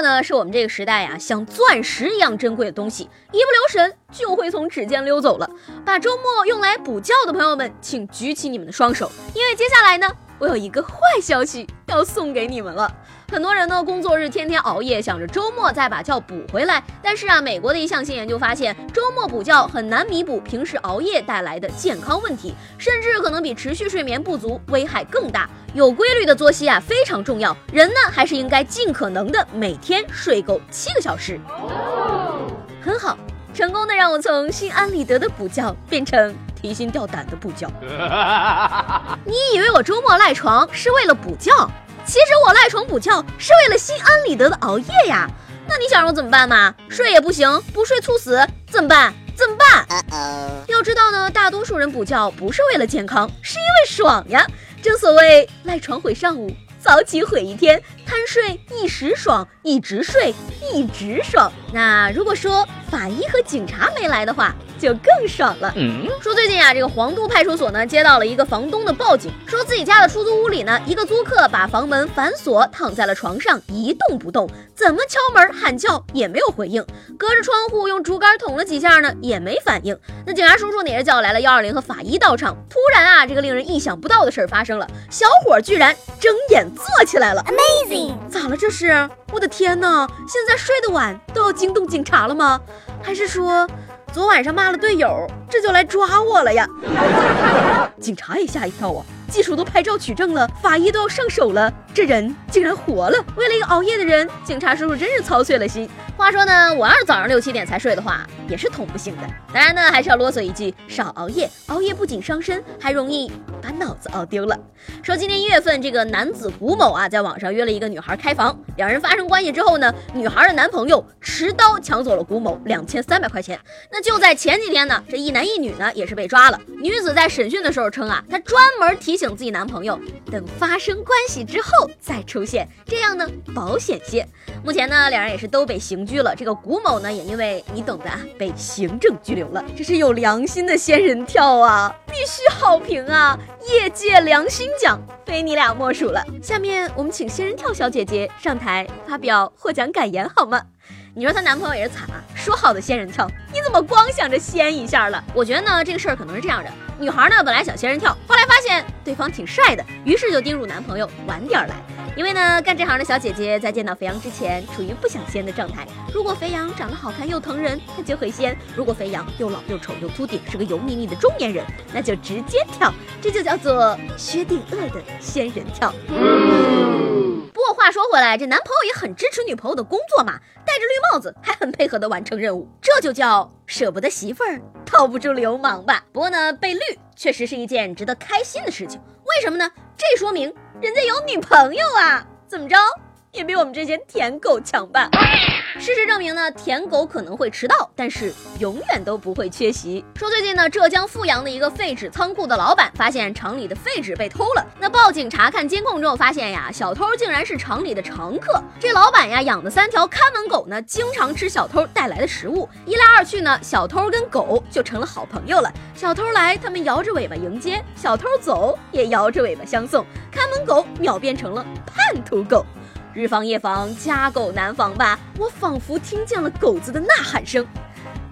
呢，是我们这个时代呀，像钻石一样珍贵的东西，一不留神就会从指尖溜走了。把周末用来补觉的朋友们，请举起你们的双手，因为接下来呢，我有一个坏消息要送给你们了。很多人呢，工作日天天熬夜，想着周末再把觉补回来。但是啊，美国的一项新研究发现，周末补觉很难弥补平时熬夜带来的健康问题，甚至可能比持续睡眠不足危害更大。有规律的作息啊非常重要，人呢还是应该尽可能的每天睡够七个小时。很好，成功的让我从心安理得的补觉变成提心吊胆的补觉。你以为我周末赖床是为了补觉？其实我赖床补觉是为了心安理得的熬夜呀，那你想让我怎么办嘛？睡也不行，不睡猝死怎么办？怎么办？要知道呢，大多数人补觉不是为了健康，是因为爽呀。正所谓赖床毁上午，早起毁一天，贪睡一时爽，一直睡一直爽。那如果说法医和警察没来的话。就更爽了。说最近啊，这个黄都派出所呢接到了一个房东的报警，说自己家的出租屋里呢，一个租客把房门反锁，躺在了床上一动不动，怎么敲门喊叫也没有回应，隔着窗户用竹竿捅了几下呢也没反应。那警察叔叔呢也是叫来了幺二零和法医到场。突然啊，这个令人意想不到的事儿发生了，小伙居然睁眼坐起来了，Amazing！咋了这是？我的天哪！现在睡得晚都要惊动警察了吗？还是说？昨晚上骂了队友，这就来抓我了呀！警察也吓一跳啊。技术都拍照取证了，法医都要上手了，这人竟然活了！为了一个熬夜的人，警察叔叔真是操碎了心。话说呢，我要是早上六七点才睡的话，也是捅不醒的。当然呢，还是要啰嗦一句，少熬夜，熬夜不仅伤身，还容易把脑子熬丢了。说今年一月份，这个男子古某啊，在网上约了一个女孩开房，两人发生关系之后呢，女孩的男朋友持刀抢走了古某两千三百块钱。那就在前几天呢，这一男一女呢也是被抓了。女子在审讯的时候称啊，她专门提。提醒自己男朋友等发生关系之后再出现，这样呢保险些。目前呢，两人也是都被刑拘了。这个古某呢，也因为你懂的啊，被行政拘留了。这是有良心的仙人跳啊，必须好评啊！业界良心奖，非你俩莫属了。下面我们请仙人跳小姐姐上台发表获奖感言好吗？你说她男朋友也是惨啊，说好的仙人跳，你怎么光想着仙一下了？我觉得呢，这个事儿可能是这样的。女孩呢，本来想仙人跳，后来发现对方挺帅的，于是就叮嘱男朋友晚点来。因为呢，干这行的小姐姐在见到肥羊之前，处于不想仙的状态。如果肥羊长得好看又疼人，她就会仙；如果肥羊又老又丑又秃顶，是个油腻腻的中年人，那就直接跳。这就叫做薛定谔的仙人跳。不过话说回来，这男朋友也很支持女朋友的工作嘛，戴戴着绿帽子，还很配合的完成任务，这就叫舍不得媳妇儿。套不住流氓吧？不过呢，被绿确实是一件值得开心的事情。为什么呢？这说明人家有女朋友啊！怎么着？也比我们这些舔狗强吧？事实证明呢，舔狗可能会迟到，但是永远都不会缺席。说最近呢，浙江富阳的一个废纸仓库的老板发现厂里的废纸被偷了，那报警查看监控之后发现呀，小偷竟然是厂里的常客。这老板呀养的三条看门狗呢，经常吃小偷带来的食物，一来二去呢，小偷跟狗就成了好朋友了。小偷来，他们摇着尾巴迎接；小偷走，也摇着尾巴相送。看门狗秒变成了叛徒狗。日防夜防，家狗难防吧？我仿佛听见了狗子的呐喊声。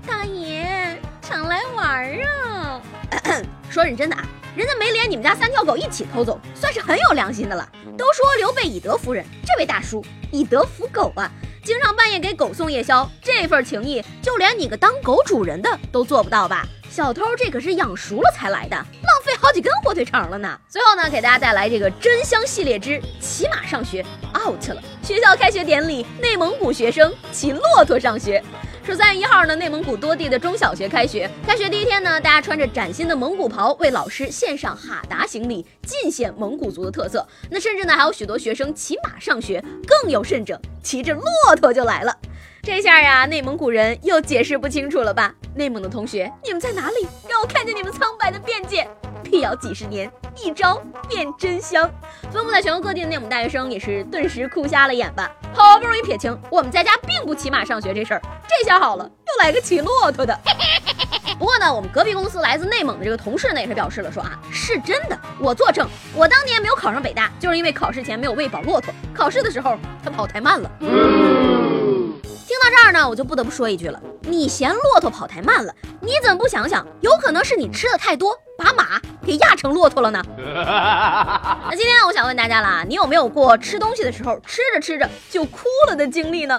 大爷，常来玩啊！说认真的啊，人家没连你们家三条狗一起偷走，算是很有良心的了。都说刘备以德服人，这位大叔以德服狗啊，经常半夜给狗送夜宵，这份情谊，就连你个当狗主人的都做不到吧？小偷这可是养熟了才来的，浪费好几根火腿肠了呢。最后呢，给大家带来这个真香系列之骑马上学 out 了。学校开学典礼，内蒙古学生骑骆驼上学。说三月一号呢，内蒙古多地的中小学开学。开学第一天呢，大家穿着崭新的蒙古袍，为老师献上哈达行礼，尽显蒙古族的特色。那甚至呢，还有许多学生骑马上学，更有甚者，骑着骆驼就来了。这下呀，内蒙古人又解释不清楚了吧？内蒙的同学，你们在哪里？让我看见你们苍白的边界！辟谣几十年，一招变真香。分布在全国各地的内蒙大学生也是顿时哭瞎了眼吧。好不容易撇清我们在家并不骑马上学这事儿，这下好了，又来个骑骆驼的。不过呢，我们隔壁公司来自内蒙的这个同事呢，也是表示了说啊，是真的，我作证，我当年没有考上北大，就是因为考试前没有喂饱骆驼，考试的时候它跑太慢了。到这儿呢，我就不得不说一句了，你嫌骆驼跑太慢了，你怎么不想想，有可能是你吃的太多，把马给压成骆驼了呢？那今天呢，我想问大家啦，你有没有过吃东西的时候吃着吃着就哭了的经历呢？